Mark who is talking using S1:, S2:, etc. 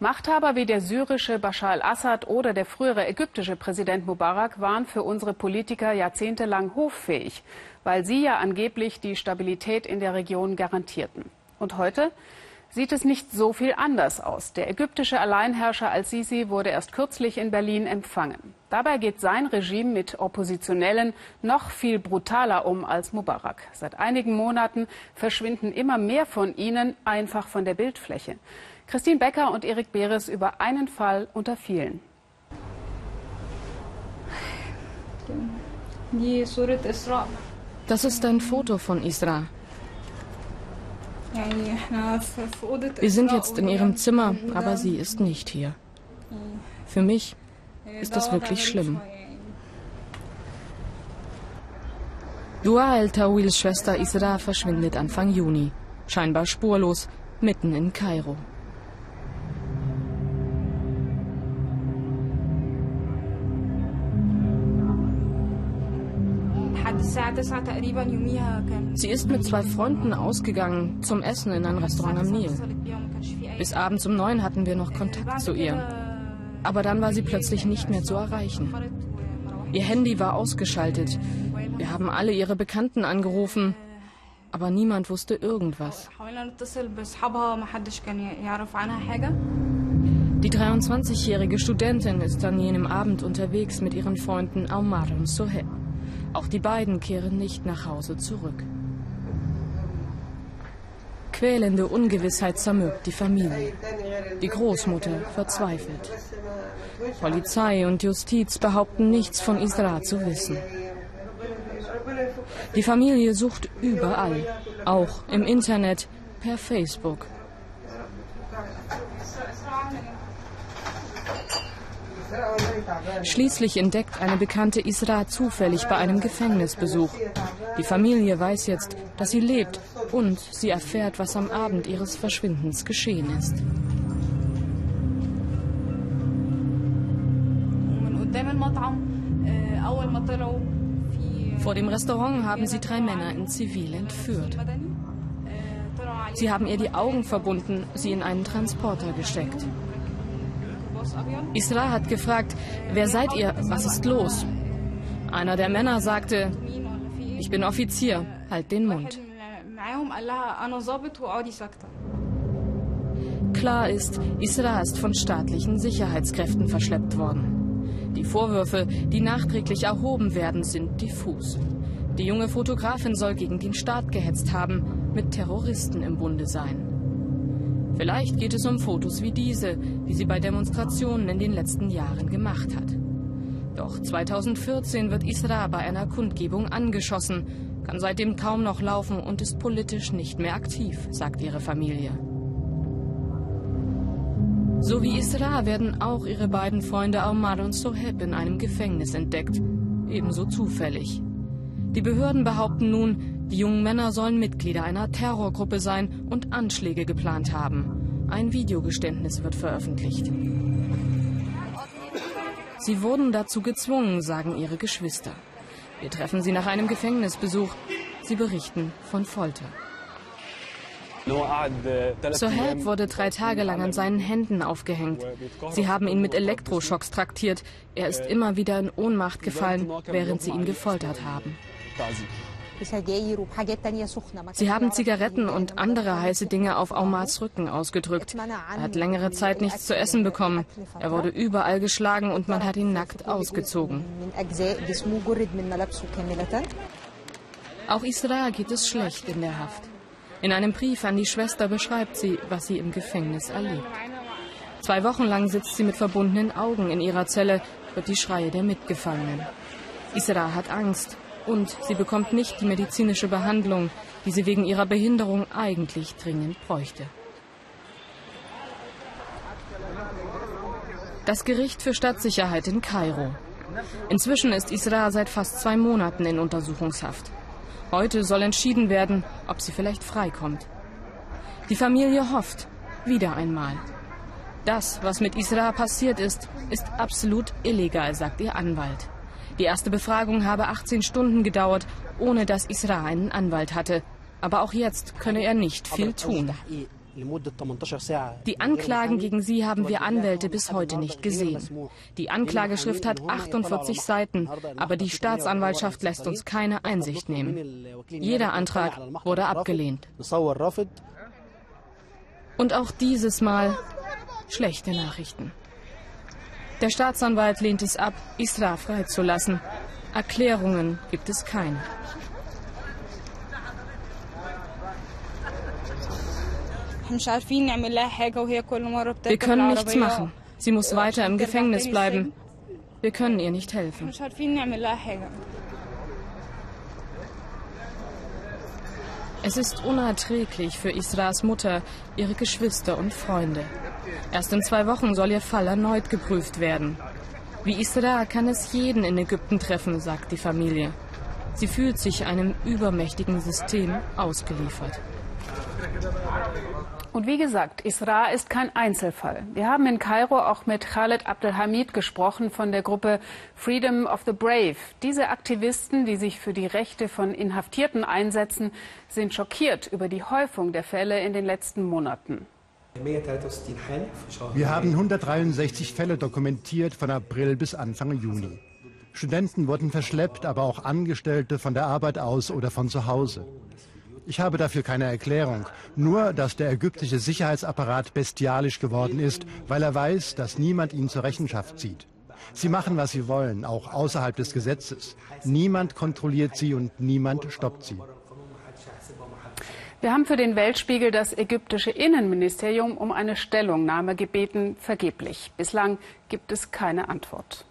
S1: Machthaber wie der syrische Bashar al-Assad oder der frühere ägyptische Präsident Mubarak waren für unsere Politiker jahrzehntelang hoffähig, weil sie ja angeblich die Stabilität in der Region garantierten. Und heute sieht es nicht so viel anders aus. Der ägyptische Alleinherrscher al-Sisi wurde erst kürzlich in Berlin empfangen. Dabei geht sein Regime mit Oppositionellen noch viel brutaler um als Mubarak. Seit einigen Monaten verschwinden immer mehr von ihnen einfach von der Bildfläche. Christine Becker und Erik Beres über einen Fall unter vielen.
S2: Das ist ein Foto von Isra. Wir sind jetzt in ihrem Zimmer, aber sie ist nicht hier. Für mich ist das wirklich schlimm. Dua El-Tawils Schwester Isra verschwindet Anfang Juni, scheinbar spurlos, mitten in Kairo. Sie ist mit zwei Freunden ausgegangen zum Essen in ein Restaurant am Nil. Bis abends um neun hatten wir noch Kontakt zu ihr. Aber dann war sie plötzlich nicht mehr zu erreichen. Ihr Handy war ausgeschaltet. Wir haben alle ihre Bekannten angerufen, aber niemand wusste irgendwas. Die 23-jährige Studentin ist an jenem Abend unterwegs mit ihren Freunden Aumar und Soheb. Auch die beiden kehren nicht nach Hause zurück. Quälende Ungewissheit zermürbt die Familie. Die Großmutter verzweifelt. Polizei und Justiz behaupten nichts von Isra zu wissen. Die Familie sucht überall, auch im Internet, per Facebook. Schließlich entdeckt eine bekannte Isra zufällig bei einem Gefängnisbesuch. Die Familie weiß jetzt, dass sie lebt und sie erfährt, was am Abend ihres Verschwindens geschehen ist. Vor dem Restaurant haben sie drei Männer in Zivil entführt. Sie haben ihr die Augen verbunden, sie in einen Transporter gesteckt. Isra hat gefragt, wer seid ihr, was ist los? Einer der Männer sagte, ich bin Offizier, halt den Mund. Klar ist, Isra ist von staatlichen Sicherheitskräften verschleppt worden. Die Vorwürfe, die nachträglich erhoben werden, sind diffus. Die junge Fotografin soll gegen den Staat gehetzt haben, mit Terroristen im Bunde sein. Vielleicht geht es um Fotos wie diese, die sie bei Demonstrationen in den letzten Jahren gemacht hat. Doch 2014 wird Isra bei einer Kundgebung angeschossen, kann seitdem kaum noch laufen und ist politisch nicht mehr aktiv, sagt ihre Familie. So wie Isra werden auch ihre beiden Freunde Omar und Soheb in einem Gefängnis entdeckt, ebenso zufällig. Die Behörden behaupten nun, die jungen Männer sollen Mitglieder einer Terrorgruppe sein und Anschläge geplant haben. Ein Videogeständnis wird veröffentlicht. Sie wurden dazu gezwungen, sagen ihre Geschwister. Wir treffen sie nach einem Gefängnisbesuch. Sie berichten von Folter. Sohaib wurde drei Tage lang an seinen Händen aufgehängt. Sie haben ihn mit Elektroschocks traktiert. Er ist immer wieder in Ohnmacht gefallen, während sie ihn gefoltert haben. Sie haben Zigaretten und andere heiße Dinge auf Aumars Rücken ausgedrückt. Er hat längere Zeit nichts zu essen bekommen. Er wurde überall geschlagen und man hat ihn nackt ausgezogen. Auch Isra geht es schlecht in der Haft. In einem Brief an die Schwester beschreibt sie, was sie im Gefängnis erlebt. Zwei Wochen lang sitzt sie mit verbundenen Augen in ihrer Zelle, hört die Schreie der Mitgefangenen. Isra hat Angst, und sie bekommt nicht die medizinische Behandlung, die sie wegen ihrer Behinderung eigentlich dringend bräuchte. Das Gericht für Stadtsicherheit in Kairo. Inzwischen ist Isra seit fast zwei Monaten in Untersuchungshaft. Heute soll entschieden werden, ob sie vielleicht freikommt. Die Familie hofft, wieder einmal. Das, was mit Isra passiert ist, ist absolut illegal, sagt ihr Anwalt. Die erste Befragung habe 18 Stunden gedauert, ohne dass Isra einen Anwalt hatte. Aber auch jetzt könne er nicht viel tun. Die Anklagen gegen sie haben wir Anwälte bis heute nicht gesehen. Die Anklageschrift hat 48 Seiten, aber die Staatsanwaltschaft lässt uns keine Einsicht nehmen. Jeder Antrag wurde abgelehnt. Und auch dieses Mal schlechte Nachrichten. Der Staatsanwalt lehnt es ab, Isra freizulassen. Erklärungen gibt es keine. Wir können nichts machen. Sie muss weiter im Gefängnis bleiben. Wir können ihr nicht helfen. Es ist unerträglich für Isras Mutter, ihre Geschwister und Freunde. Erst in zwei Wochen soll ihr Fall erneut geprüft werden. Wie Isra kann es jeden in Ägypten treffen, sagt die Familie. Sie fühlt sich einem übermächtigen System ausgeliefert.
S1: Und wie gesagt, Isra ist kein Einzelfall. Wir haben in Kairo auch mit Khaled Abdelhamid gesprochen von der Gruppe Freedom of the Brave. Diese Aktivisten, die sich für die Rechte von Inhaftierten einsetzen, sind schockiert über die Häufung der Fälle in den letzten Monaten.
S3: Wir haben 163 Fälle dokumentiert von April bis Anfang Juni. Studenten wurden verschleppt, aber auch Angestellte von der Arbeit aus oder von zu Hause. Ich habe dafür keine Erklärung, nur dass der ägyptische Sicherheitsapparat bestialisch geworden ist, weil er weiß, dass niemand ihn zur Rechenschaft zieht. Sie machen, was sie wollen, auch außerhalb des Gesetzes. Niemand kontrolliert sie und niemand stoppt sie.
S1: Wir haben für den Weltspiegel das ägyptische Innenministerium um eine Stellungnahme gebeten, vergeblich. Bislang gibt es keine Antwort.